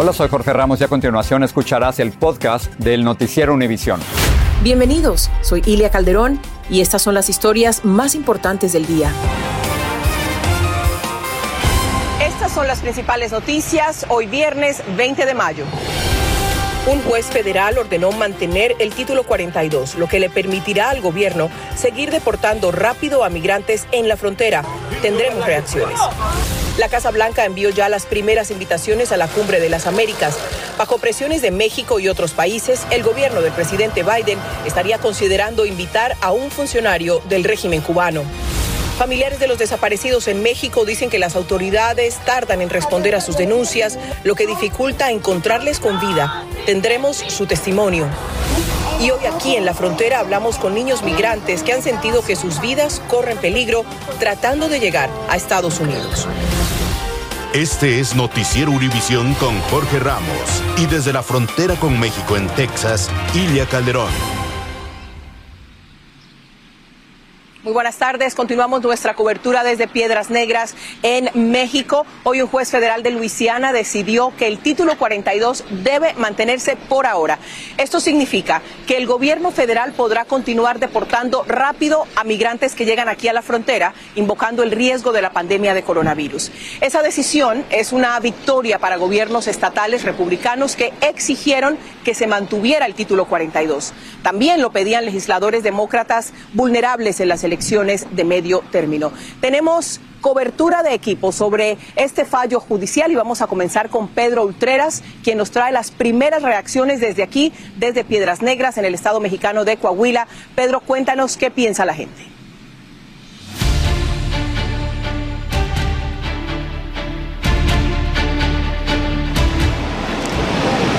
Hola, soy Jorge Ramos y a continuación escucharás el podcast del Noticiero Univisión. Bienvenidos, soy Ilia Calderón y estas son las historias más importantes del día. Estas son las principales noticias hoy viernes 20 de mayo. Un juez federal ordenó mantener el título 42, lo que le permitirá al gobierno seguir deportando rápido a migrantes en la frontera. Tendremos reacciones. La Casa Blanca envió ya las primeras invitaciones a la Cumbre de las Américas. Bajo presiones de México y otros países, el gobierno del presidente Biden estaría considerando invitar a un funcionario del régimen cubano. Familiares de los desaparecidos en México dicen que las autoridades tardan en responder a sus denuncias, lo que dificulta encontrarles con vida. Tendremos su testimonio. Y hoy aquí en la frontera hablamos con niños migrantes que han sentido que sus vidas corren peligro tratando de llegar a Estados Unidos. Este es Noticiero Univisión con Jorge Ramos y desde la frontera con México en Texas, Ilia Calderón. Muy buenas tardes. Continuamos nuestra cobertura desde Piedras Negras en México. Hoy un juez federal de Luisiana decidió que el título 42 debe mantenerse por ahora. Esto significa que el gobierno federal podrá continuar deportando rápido a migrantes que llegan aquí a la frontera, invocando el riesgo de la pandemia de coronavirus. Esa decisión es una victoria para gobiernos estatales republicanos que exigieron que se mantuviera el título 42. También lo pedían legisladores demócratas vulnerables en las elecciones de medio término. Tenemos cobertura de equipo sobre este fallo judicial y vamos a comenzar con Pedro Ultreras, quien nos trae las primeras reacciones desde aquí, desde Piedras Negras, en el estado mexicano de Coahuila. Pedro, cuéntanos qué piensa la gente.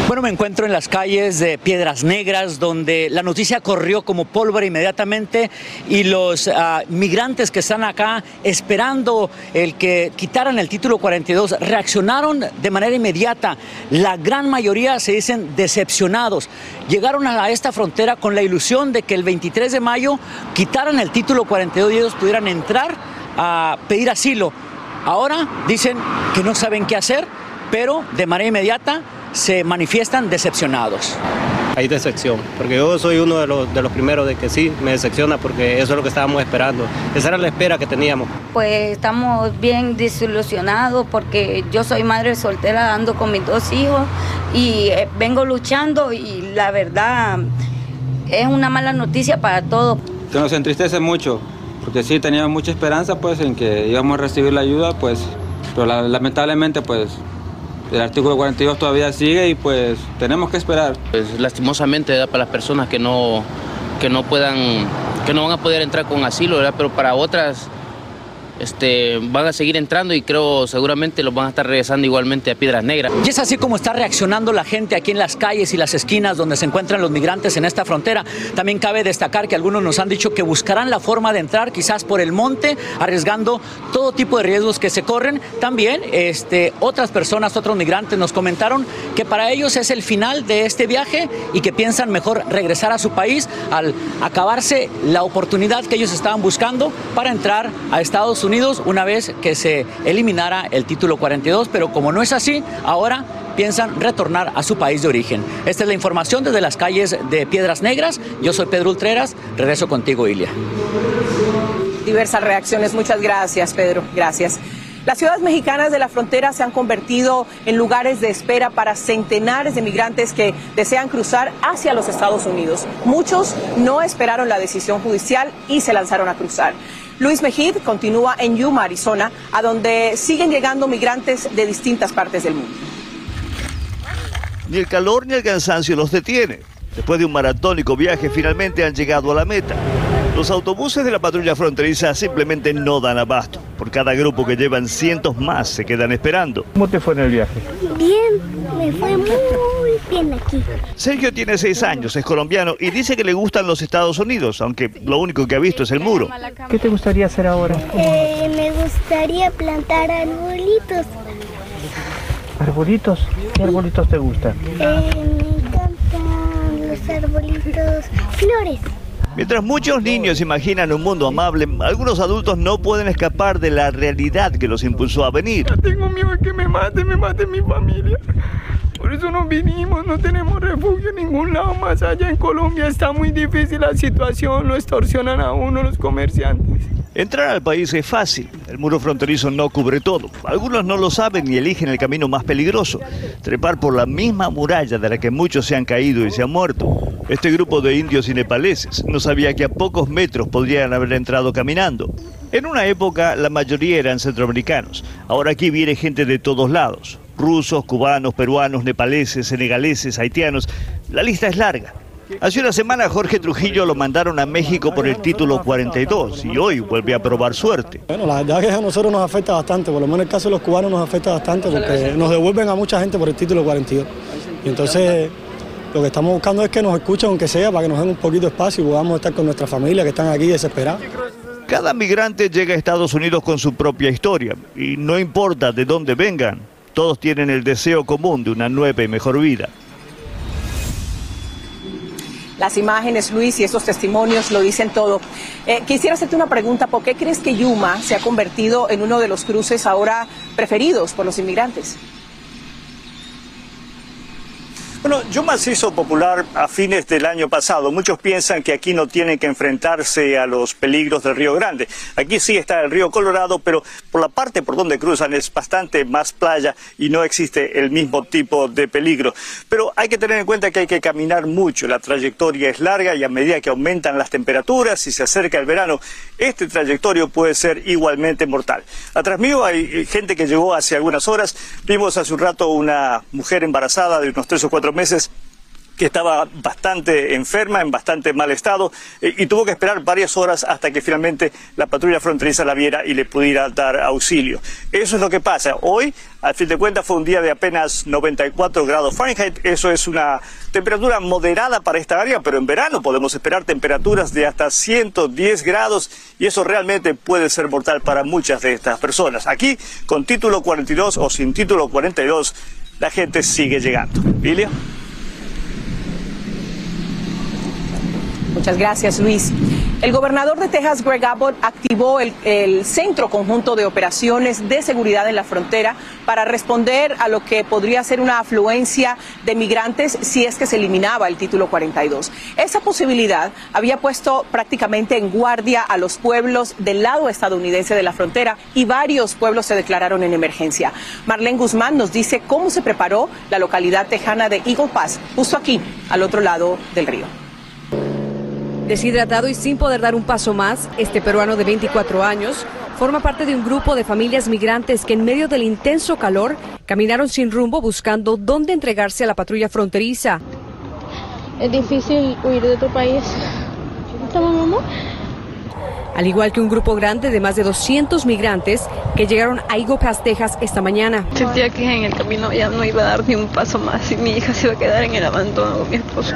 Bueno, me encuentro en las calles de Piedras Negras, donde la noticia corrió como pólvora inmediatamente y los uh, migrantes que están acá esperando el que quitaran el título 42 reaccionaron de manera inmediata. La gran mayoría se dicen decepcionados. Llegaron a esta frontera con la ilusión de que el 23 de mayo quitaran el título 42 y ellos pudieran entrar a pedir asilo. Ahora dicen que no saben qué hacer, pero de manera inmediata se manifiestan decepcionados. Hay decepción, porque yo soy uno de los, de los primeros de que sí, me decepciona porque eso es lo que estábamos esperando. Esa era la espera que teníamos. Pues estamos bien desilusionados porque yo soy madre soltera, ando con mis dos hijos y eh, vengo luchando y la verdad es una mala noticia para todos. Se nos entristece mucho, porque sí teníamos mucha esperanza pues en que íbamos a recibir la ayuda, pues, pero la, lamentablemente pues el artículo 42 todavía sigue y pues tenemos que esperar. Pues lastimosamente ¿verdad? para las personas que no, que no puedan, que no van a poder entrar con asilo, ¿verdad? pero para otras este, van a seguir entrando y creo seguramente los van a estar regresando igualmente a Piedras Negras. Y es así como está reaccionando la gente aquí en las calles y las esquinas donde se encuentran los migrantes en esta frontera. También cabe destacar que algunos nos han dicho que buscarán la forma de entrar quizás por el monte, arriesgando todo tipo de riesgos que se corren. También este, otras personas, otros migrantes nos comentaron que para ellos es el final de este viaje y que piensan mejor regresar a su país al acabarse la oportunidad que ellos estaban buscando para entrar a Estados Unidos Unidos una vez que se eliminara el título 42, pero como no es así, ahora piensan retornar a su país de origen. Esta es la información desde las calles de Piedras Negras. Yo soy Pedro Ultreras, regreso contigo, Ilia. Diversas reacciones, muchas gracias, Pedro, gracias. Las ciudades mexicanas de la frontera se han convertido en lugares de espera para centenares de migrantes que desean cruzar hacia los Estados Unidos. Muchos no esperaron la decisión judicial y se lanzaron a cruzar. Luis Mejid continúa en Yuma, Arizona, a donde siguen llegando migrantes de distintas partes del mundo. Ni el calor ni el cansancio los detiene. Después de un maratónico viaje, finalmente han llegado a la meta. Los autobuses de la patrulla fronteriza simplemente no dan abasto. Por cada grupo que llevan cientos más se quedan esperando. ¿Cómo te fue en el viaje? Bien, me fue muy bien aquí. Sergio tiene seis años, es colombiano y dice que le gustan los Estados Unidos, aunque lo único que ha visto es el muro. ¿Qué te gustaría hacer ahora? Eh, me gustaría plantar arbolitos. ¿Arbolitos? ¿Qué arbolitos te gustan? Eh, me encantan los arbolitos flores. Mientras muchos niños imaginan un mundo amable, algunos adultos no pueden escapar de la realidad que los impulsó a venir. tengo miedo de que me mate, me mate mi familia. Por eso nos vinimos, no tenemos refugio en ningún lado más allá. En Colombia está muy difícil la situación, lo extorsionan a uno los comerciantes. Entrar al país es fácil, el muro fronterizo no cubre todo. Algunos no lo saben y eligen el camino más peligroso, trepar por la misma muralla de la que muchos se han caído y se han muerto. Este grupo de indios y nepaleses no sabía que a pocos metros podrían haber entrado caminando. En una época la mayoría eran centroamericanos, ahora aquí viene gente de todos lados, rusos, cubanos, peruanos, nepaleses, senegaleses, haitianos, la lista es larga. Hace una semana Jorge Trujillo lo mandaron a México por el título 42 y hoy vuelve a probar suerte. Bueno, la verdad que a nosotros nos afecta bastante, por lo menos el caso de los cubanos nos afecta bastante porque nos devuelven a mucha gente por el título 42. Y entonces lo que estamos buscando es que nos escuchen aunque sea para que nos den un poquito de espacio y podamos estar con nuestra familia que están aquí desesperados. Cada migrante llega a Estados Unidos con su propia historia y no importa de dónde vengan, todos tienen el deseo común de una nueva y mejor vida. Las imágenes, Luis, y estos testimonios lo dicen todo. Eh, quisiera hacerte una pregunta. ¿Por qué crees que Yuma se ha convertido en uno de los cruces ahora preferidos por los inmigrantes? Bueno, Yuma se hizo popular a fines del año pasado. Muchos piensan que aquí no tienen que enfrentarse a los peligros del Río Grande. Aquí sí está el río Colorado, pero por la parte por donde cruzan es bastante más playa y no existe el mismo tipo de peligro. Pero hay que tener en cuenta que hay que caminar mucho. La trayectoria es larga y a medida que aumentan las temperaturas y se acerca el verano, este trayectorio puede ser igualmente mortal. Atrás mío hay gente que llegó hace algunas horas. Vimos hace un rato una mujer embarazada de unos tres o cuatro meses que estaba bastante enferma, en bastante mal estado, eh, y tuvo que esperar varias horas hasta que finalmente la patrulla fronteriza la viera y le pudiera dar auxilio. Eso es lo que pasa. Hoy, al fin de cuentas, fue un día de apenas 94 grados Fahrenheit. Eso es una temperatura moderada para esta área, pero en verano podemos esperar temperaturas de hasta 110 grados y eso realmente puede ser mortal para muchas de estas personas. Aquí, con título 42 o sin título 42, la gente sigue llegando. ¿Lilia? Muchas gracias, Luis. El gobernador de Texas, Greg Abbott, activó el, Centro Conjunto de Operaciones de Seguridad en la Frontera para responder a lo que podría ser una afluencia de migrantes si es que se eliminaba el título 42. Esa posibilidad había puesto prácticamente en guardia a los pueblos del lado estadounidense de la frontera y varios pueblos se declararon en emergencia. Marlene Guzmán nos dice cómo se preparó la localidad tejana de Eagle Pass, justo aquí, al otro lado del río. Deshidratado y sin poder dar un paso más, este peruano de 24 años forma parte de un grupo de familias migrantes que en medio del intenso calor caminaron sin rumbo buscando dónde entregarse a la patrulla fronteriza. Es difícil huir de tu país. ¿Estamos mamá? Al igual que un grupo grande de más de 200 migrantes que llegaron a Igo Pass, Texas esta mañana. Sentía que en el camino ya no iba a dar ni un paso más y mi hija se iba a quedar en el abandono con mi esposo.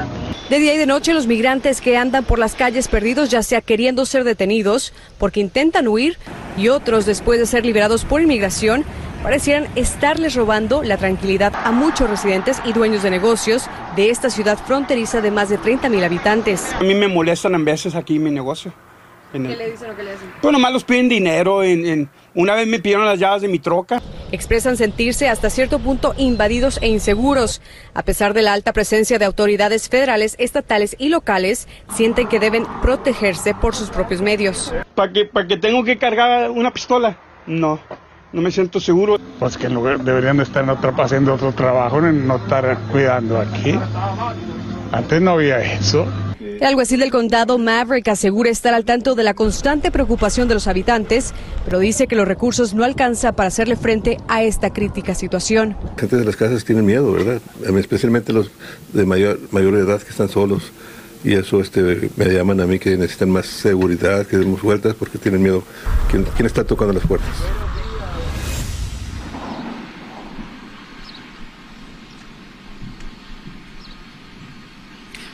De día y de noche los migrantes que andan por las calles perdidos ya sea queriendo ser detenidos porque intentan huir y otros después de ser liberados por inmigración parecieran estarles robando la tranquilidad a muchos residentes y dueños de negocios de esta ciudad fronteriza de más de 30 mil habitantes. A mí me molestan a veces aquí mi negocio. ¿Qué le dicen o qué le hacen? Pues nomás los piden dinero. En, en, una vez me pidieron las llaves de mi troca. Expresan sentirse hasta cierto punto invadidos e inseguros. A pesar de la alta presencia de autoridades federales, estatales y locales, sienten que deben protegerse por sus propios medios. ¿Para qué, para que tengo que cargar una pistola? No. no me siento seguro. Pues que en lugar- deberían de estar en otro, haciendo otro trabajo, no estar cuidando aquí. Antes no había eso. El alguacil del condado Maverick asegura estar al tanto de la constante preocupación de los habitantes, pero dice que los recursos no alcanzan para hacerle frente a esta crítica situación. gente de las casas tienen miedo, ¿verdad? Especialmente los de mayor, mayor edad que están solos. Y eso este, me llaman a mí que necesitan más seguridad, que demos vueltas porque tienen miedo. ¿Quién, quién está tocando las puertas?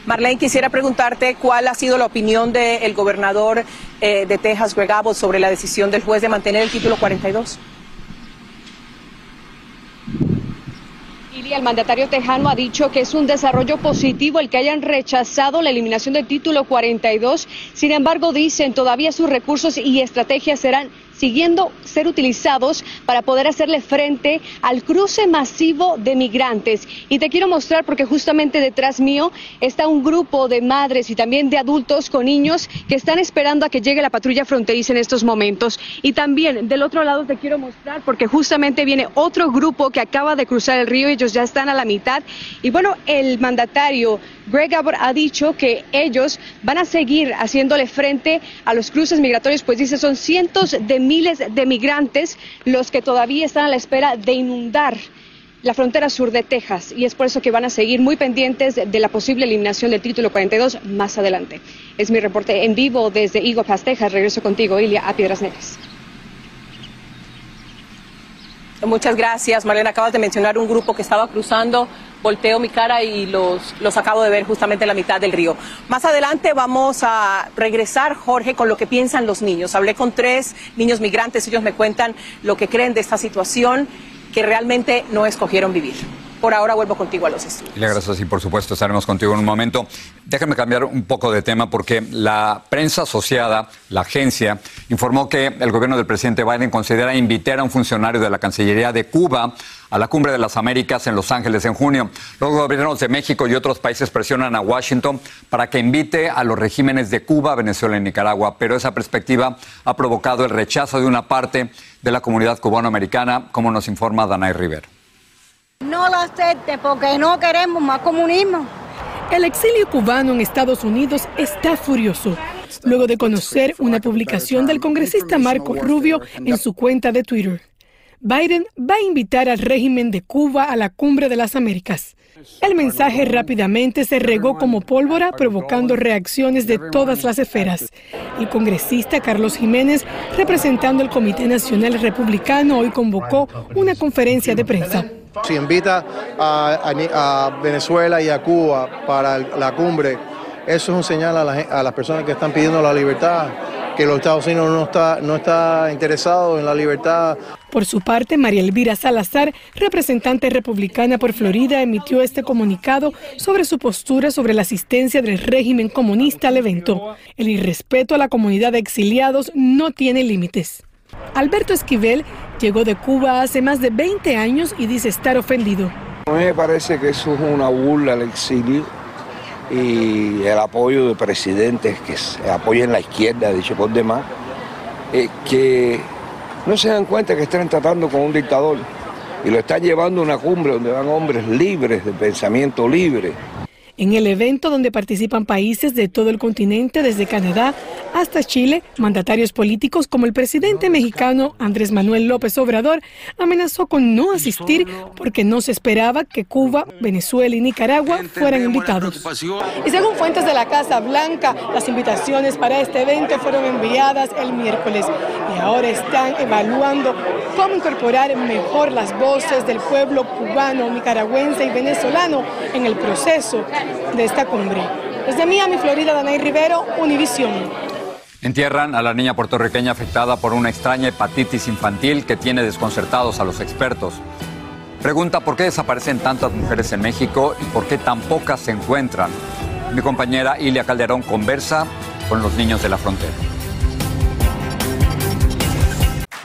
Marlene, quisiera preguntarte cuál ha sido la opinión del gobernador eh, de Texas, Greg Abbott, sobre la decisión del juez de mantener el título 42. Y el mandatario tejano ha dicho que es un desarrollo positivo el que hayan rechazado la eliminación del título 42. Sin embargo, dicen todavía sus recursos y estrategias serán siguiendo ser utilizados para poder hacerle frente al cruce masivo de migrantes. Y te quiero mostrar porque justamente detrás mío está un grupo de madres y también de adultos con niños que están esperando a que llegue la patrulla fronteriza en estos momentos. Y también del otro lado te quiero mostrar porque justamente viene otro grupo que acaba de cruzar el río, ellos ya están a la mitad. Y bueno, el mandatario Greg Abbott ha dicho que ellos van a seguir haciéndole frente a los cruces migratorios, pues dice son cientos de miles de migrantes los que todavía están a la espera de inundar la frontera sur de Texas y es por eso que van a seguir muy pendientes de la posible eliminación del título 42 más adelante. Es mi reporte en vivo desde Eagle Pass, Texas. Regreso contigo, Ilia, a Piedras Negras. Muchas gracias, Marlene. Acabas de mencionar un grupo que estaba cruzando. Volteo mi cara y los, los acabo de ver justamente en la mitad del río. Más adelante vamos a regresar, Jorge, con lo que piensan los niños. Hablé con tres niños migrantes. Ellos me cuentan lo que creen de esta situación que realmente no escogieron vivir. Por ahora vuelvo contigo a los estudios. Y gracias y por supuesto estaremos contigo en un momento. Déjame cambiar un poco de tema porque la prensa asociada, la agencia, informó que el gobierno del presidente Biden considera invitar a un funcionario de la Cancillería de Cuba a la Cumbre de las Américas en Los Ángeles en junio. Los gobiernos de México y otros países presionan a Washington para que invite a los regímenes de Cuba, Venezuela y Nicaragua, pero esa perspectiva ha provocado el rechazo de una parte de la comunidad cubanoamericana, como nos informa Danay Rivera. No lo acepte porque no queremos más comunismo. El exilio cubano en Estados Unidos está furioso. Luego de conocer una publicación del congresista Marco Rubio en su cuenta de Twitter. Biden va a invitar al régimen de Cuba a la cumbre de las Américas. El mensaje rápidamente se regó como pólvora, provocando reacciones de todas las esferas. El congresista Carlos Jiménez, representando el Comité Nacional Republicano, hoy convocó una conferencia de prensa. Si invita a, Venezuela y a Cuba para la cumbre, eso es un señal a, a las personas que están pidiendo la libertad, que los Estados Unidos no está, no está interesado en la libertad. Por su parte, María Elvira Salazar, representante republicana por Florida, emitió este comunicado sobre su postura sobre la asistencia del régimen comunista al evento. El irrespeto a la comunidad de exiliados no tiene límites. Alberto Esquivel llegó de Cuba hace más de 20 años y dice estar ofendido. A mí me parece que eso es una burla al exilio y el apoyo de presidentes que se apoyan la izquierda, dicho por demás, eh, que no se dan cuenta que están tratando con un dictador y lo están llevando a una cumbre donde van hombres libres, de pensamiento libre. En el evento donde participan países de todo el continente, desde Canadá hasta Chile, mandatarios políticos como el presidente mexicano Andrés Manuel López Obrador amenazó con no asistir porque no se esperaba que Cuba, Venezuela y Nicaragua fueran invitados. Y según fuentes de la Casa Blanca, las invitaciones para este evento fueron enviadas el miércoles y ahora están evaluando cómo incorporar mejor las voces del pueblo cubano, nicaragüense y venezolano en el proceso de esta cumbre. Desde Miami, Florida, Danay Rivero, Univisión. Entierran a la niña puertorriqueña afectada por una extraña hepatitis infantil que tiene desconcertados a los expertos. Pregunta por qué desaparecen tantas mujeres en México y por qué tan pocas se encuentran. Mi compañera Ilia Calderón conversa con los niños de la frontera.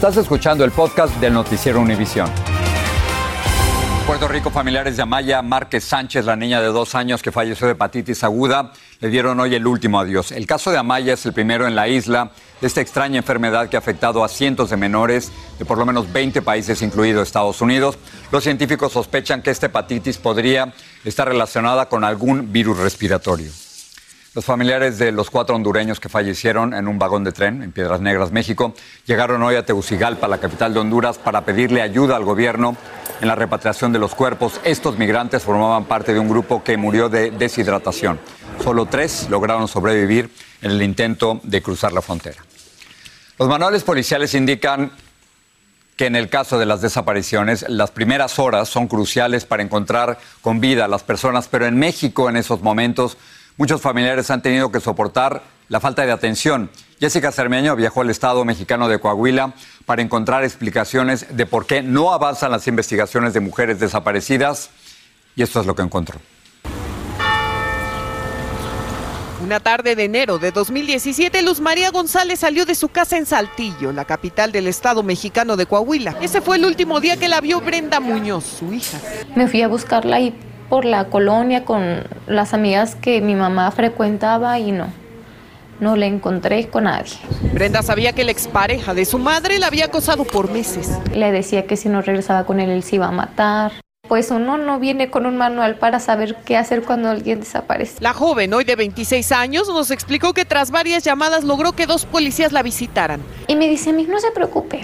Estás escuchando el podcast del noticiero Univisión. Puerto Rico, familiares de Amaya Márquez Sánchez, la niña de dos años que falleció de hepatitis aguda, le dieron hoy el último adiós. El caso de Amaya es el primero en la isla de esta extraña enfermedad que ha afectado a cientos de menores de por lo menos 20 países, incluido Estados Unidos. Los científicos sospechan que esta hepatitis podría estar relacionada con algún virus respiratorio. Los familiares de los cuatro hondureños que fallecieron en un vagón de tren en Piedras Negras, México, llegaron hoy a Tegucigalpa, la capital de Honduras, para pedirle ayuda al gobierno en la repatriación de los cuerpos. Estos migrantes formaban parte de un grupo que murió de deshidratación. Solo tres lograron sobrevivir en el intento de cruzar la frontera. Los manuales policiales indican que en el caso de las desapariciones, las primeras horas son cruciales para encontrar con vida a las personas, pero en México en esos momentos Muchos familiares han tenido que soportar la falta de atención. Jessica Cermeño viajó al Estado mexicano de Coahuila para encontrar explicaciones de por qué no avanzan las investigaciones de mujeres desaparecidas y esto es lo que encontró. Una tarde de enero de 2017, Luz María González salió de su casa en Saltillo, la capital del estado mexicano de Coahuila. Ese fue el último día que la vio Brenda Muñoz, su hija. Me fui a buscarla y por la colonia con las amigas que mi mamá frecuentaba y no, no la encontré con nadie. Brenda sabía que la expareja de su madre la había acosado por meses. Le decía que si no regresaba con él, él se iba a matar. Pues uno no viene con un manual para saber qué hacer cuando alguien desaparece. La joven, hoy de 26 años, nos explicó que tras varias llamadas logró que dos policías la visitaran. Y me dice a mí, no se preocupe,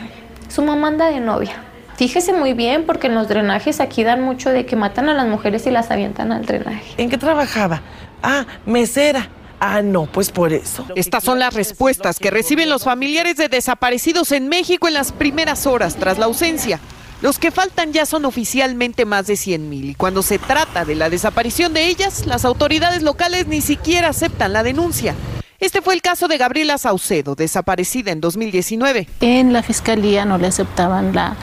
su mamá anda de novia. Fíjese muy bien porque en los drenajes aquí dan mucho de que matan a las mujeres y las avientan al drenaje. ¿En qué trabajaba? Ah, mesera. Ah, no, pues por eso. Estas son las respuestas que reciben los familiares de desaparecidos en México en las primeras horas tras la ausencia. Los que faltan ya son oficialmente más de 100 mil y cuando se trata de la desaparición de ellas, las autoridades locales ni siquiera aceptan la denuncia. Este fue el caso de Gabriela Saucedo, desaparecida en 2019. En la fiscalía no le aceptaban la,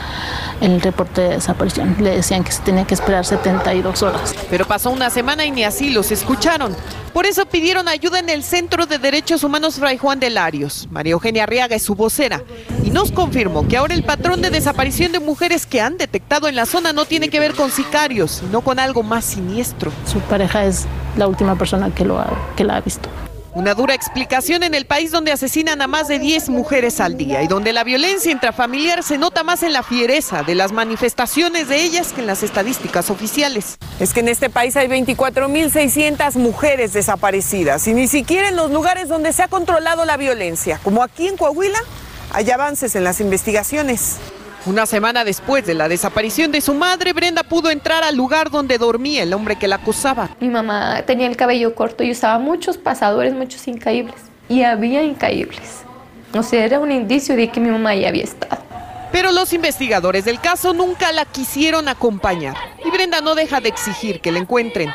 el reporte de desaparición. Le decían que se tenía que esperar 72 horas. Pero pasó una semana y ni así los escucharon. Por eso pidieron ayuda en el Centro de Derechos Humanos Fray Juan de Larios. María Eugenia Arriaga es su vocera y nos confirmó que ahora el patrón de desaparición de mujeres que han detectado en la zona no tiene que ver con sicarios, sino con algo más siniestro. Su pareja es la última persona que, lo ha, que la ha visto. Una dura explicación en el país donde asesinan a más de 10 mujeres al día y donde la violencia intrafamiliar se nota más en la fiereza de las manifestaciones de ellas que en las estadísticas oficiales. Es que en este país hay 24.600 mujeres desaparecidas y ni siquiera en los lugares donde se ha controlado la violencia, como aquí en Coahuila, hay avances en las investigaciones. Una semana después de la desaparición de su madre, Brenda pudo entrar al lugar donde dormía el hombre que la acusaba. Mi mamá tenía el cabello corto y usaba muchos pasadores, muchos incaíbles. Y había incaíbles. O sea, era un indicio de que mi mamá ya había estado. Pero los investigadores del caso nunca la quisieron acompañar. Y Brenda no deja de exigir que la encuentren.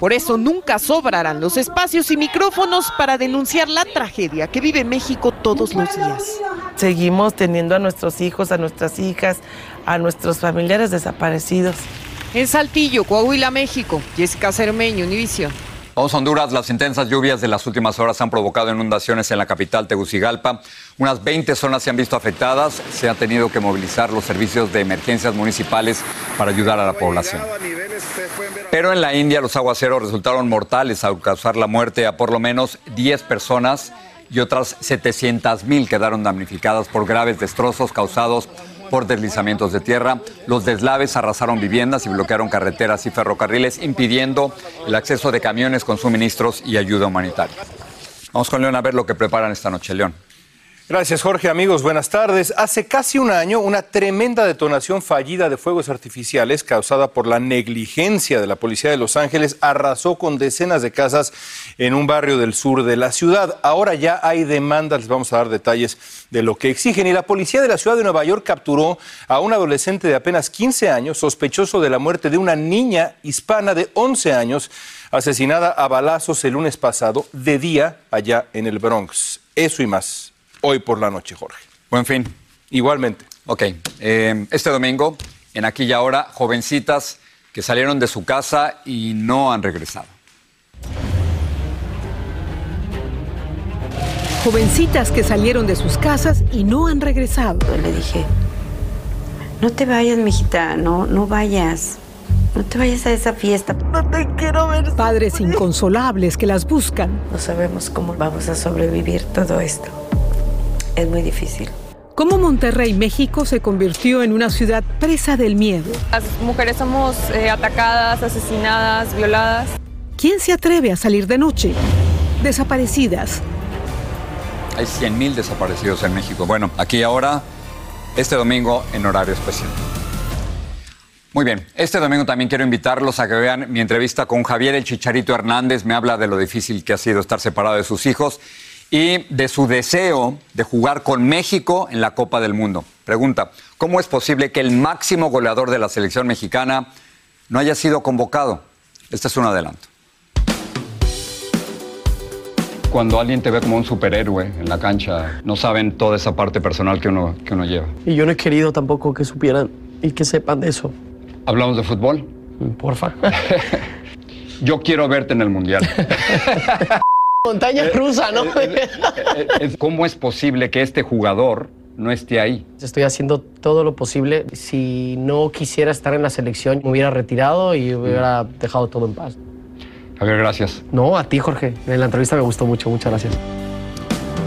Por eso nunca sobrarán los espacios y micrófonos para denunciar la tragedia que vive México todos los días. Seguimos teniendo a nuestros hijos, a nuestras hijas, a nuestros familiares desaparecidos. En Saltillo, Coahuila, México, Jessica Cermeño, Univision. Vamos a Honduras. Las intensas lluvias de las últimas horas han provocado inundaciones en la capital, Tegucigalpa. Unas 20 zonas se han visto afectadas. Se han tenido que movilizar los servicios de emergencias municipales para ayudar a la población. Pero en la India los aguaceros resultaron mortales al causar la muerte a por lo menos 10 personas y otras 700 mil quedaron damnificadas por graves destrozos causados por deslizamientos de tierra. Los deslaves arrasaron viviendas y bloquearon carreteras y ferrocarriles, impidiendo el acceso de camiones con suministros y ayuda humanitaria. Vamos con León a ver lo que preparan esta noche, León. Gracias, Jorge. Amigos, buenas tardes. Hace casi un año, una tremenda detonación fallida de fuegos artificiales causada por la negligencia de la policía de Los Ángeles arrasó con decenas de casas en un barrio del sur de la ciudad. Ahora ya hay demandas, les vamos a dar detalles de lo que exigen. Y la policía de la ciudad de Nueva York capturó a un adolescente de apenas 15 años, sospechoso de la muerte de una niña hispana de 11 años, asesinada a balazos el lunes pasado, de día, allá en el Bronx. Eso y más hoy por la noche, Jorge. Buen fin. Igualmente. Ok. Eh, este domingo, en aquí y ahora, jovencitas que salieron de su casa y no han regresado. Jovencitas que salieron de sus casas y no han regresado. Le dije, no te vayas, mijita, no, no vayas. No te vayas a esa fiesta. No te quiero ver. Padres inconsolables que las buscan. No sabemos cómo vamos a sobrevivir todo esto. Es muy difícil. ¿Cómo Monterrey, México, se convirtió en una ciudad presa del miedo? Las mujeres somos eh, atacadas, asesinadas, violadas. ¿Quién se atreve a salir de noche? Desaparecidas. Hay 100.000 desaparecidos en México. Bueno, aquí ahora, este domingo en horario especial. Muy bien, este domingo también quiero invitarlos a que vean mi entrevista con Javier El Chicharito Hernández. Me habla de lo difícil que ha sido estar separado de sus hijos y de su deseo de jugar con México en la Copa del Mundo. Pregunta, ¿cómo es posible que el máximo goleador de la selección mexicana no haya sido convocado? Este es un adelanto. Cuando alguien te ve como un superhéroe en la cancha, no saben toda esa parte personal que uno, que uno lleva. Y yo no he querido tampoco que supieran y que sepan de eso. ¿Hablamos de fútbol? Porfa. yo quiero verte en el Mundial. Montaña Eh, rusa, ¿no? ¿Cómo es posible que este jugador no esté ahí? Estoy haciendo todo lo posible. Si no quisiera estar en la selección, me hubiera retirado y hubiera dejado todo en paz. Javier, gracias. No, a ti, Jorge. En la entrevista me gustó mucho. Muchas gracias.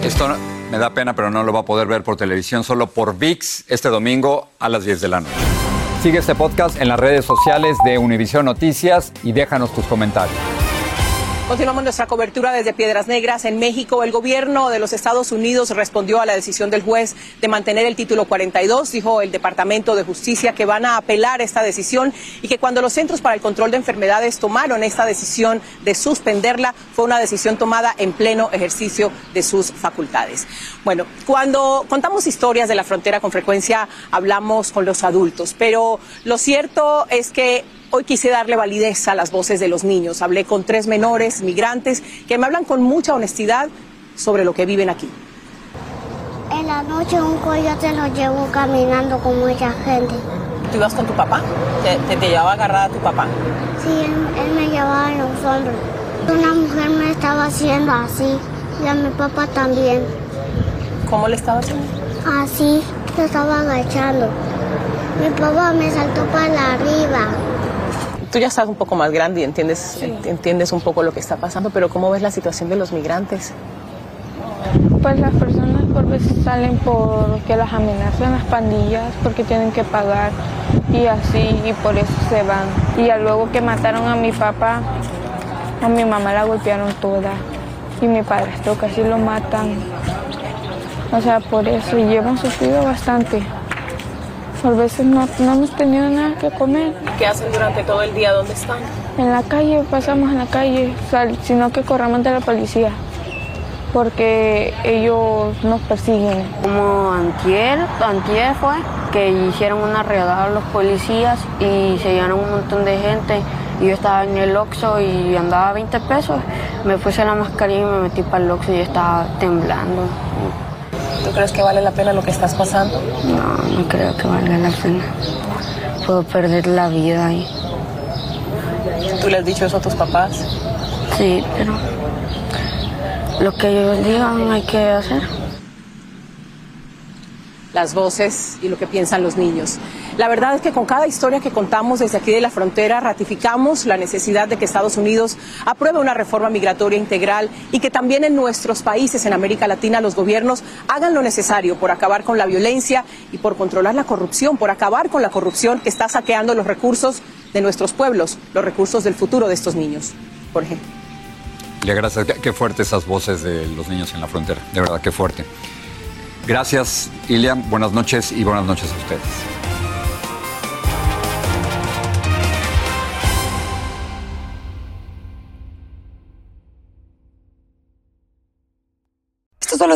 Esto no- me da pena, pero no lo va a poder ver por televisión, solo por VIX este domingo a las 10 de la noche. Sigue este podcast en las redes sociales de Univision Noticias y déjanos tus comentarios. Continuamos nuestra cobertura desde Piedras Negras en México. El gobierno de los Estados Unidos respondió a la decisión del juez de mantener el título 42. Dijo el Departamento de Justicia que van a apelar esta decisión y que cuando los Centros para el Control de Enfermedades tomaron esta decisión de suspenderla, fue una decisión tomada en pleno ejercicio de sus facultades. Bueno, cuando contamos historias de la frontera con frecuencia hablamos con los adultos, pero lo cierto es que Hoy quise darle validez a las voces de los niños. Hablé con tres menores migrantes que me hablan con mucha honestidad sobre lo que viven aquí. En la noche un coyote lo llevó caminando con mucha gente. ¿Tú ibas con tu papá? ¿Te, te, te llevaba agarrada tu papá? Sí, él, él me llevaba en los hombros. Una mujer me estaba haciendo así y a mi papá también. ¿Cómo le estaba haciendo? Así, lo estaba agachando. Mi papá me saltó para arriba. Tú ya estás un poco más grande y entiendes, entiendes un poco lo que está pasando, pero ¿cómo ves la situación de los migrantes? Pues las personas por veces salen porque las amenazan las pandillas, porque tienen que pagar y así, y por eso se van. Y ya luego que mataron a mi papá, a mi mamá la golpearon toda y mi padrastro casi lo matan. O sea, por eso, y hemos sufrido bastante. Por veces no, no hemos tenido nada que comer. ¿Qué hacen durante todo el día? ¿Dónde están? En la calle, pasamos en la calle, sal- sino que corramos de la policía, porque ellos nos persiguen. Como antier, antier fue, que hicieron una redada a los policías y se llevaron un montón de gente. Y yo estaba en el Oxxo y andaba 20 pesos. Me puse la mascarilla y me metí para el Oxxo y estaba temblando. ¿Tú crees que vale la pena lo que estás pasando? No, no creo que valga la pena. Puedo perder la vida ahí. ¿Tú le has dicho eso a tus papás? Sí, pero lo que ellos digan hay que hacer. las voces y lo que piensan los niños. La verdad es que con cada historia que contamos desde aquí de la frontera ratificamos la necesidad de que Estados Unidos apruebe una reforma migratoria integral y que también en nuestros países en América Latina los gobiernos hagan lo necesario por acabar con la violencia y por controlar la corrupción, por acabar con la corrupción que está saqueando los recursos de nuestros pueblos, los recursos del futuro de estos niños. Jorge. Le gracias. Qué, fuerte esas voces de los niños en la frontera. De verdad, qué fuerte. Gracias, Ilian. Buenas noches y buenas noches a ustedes.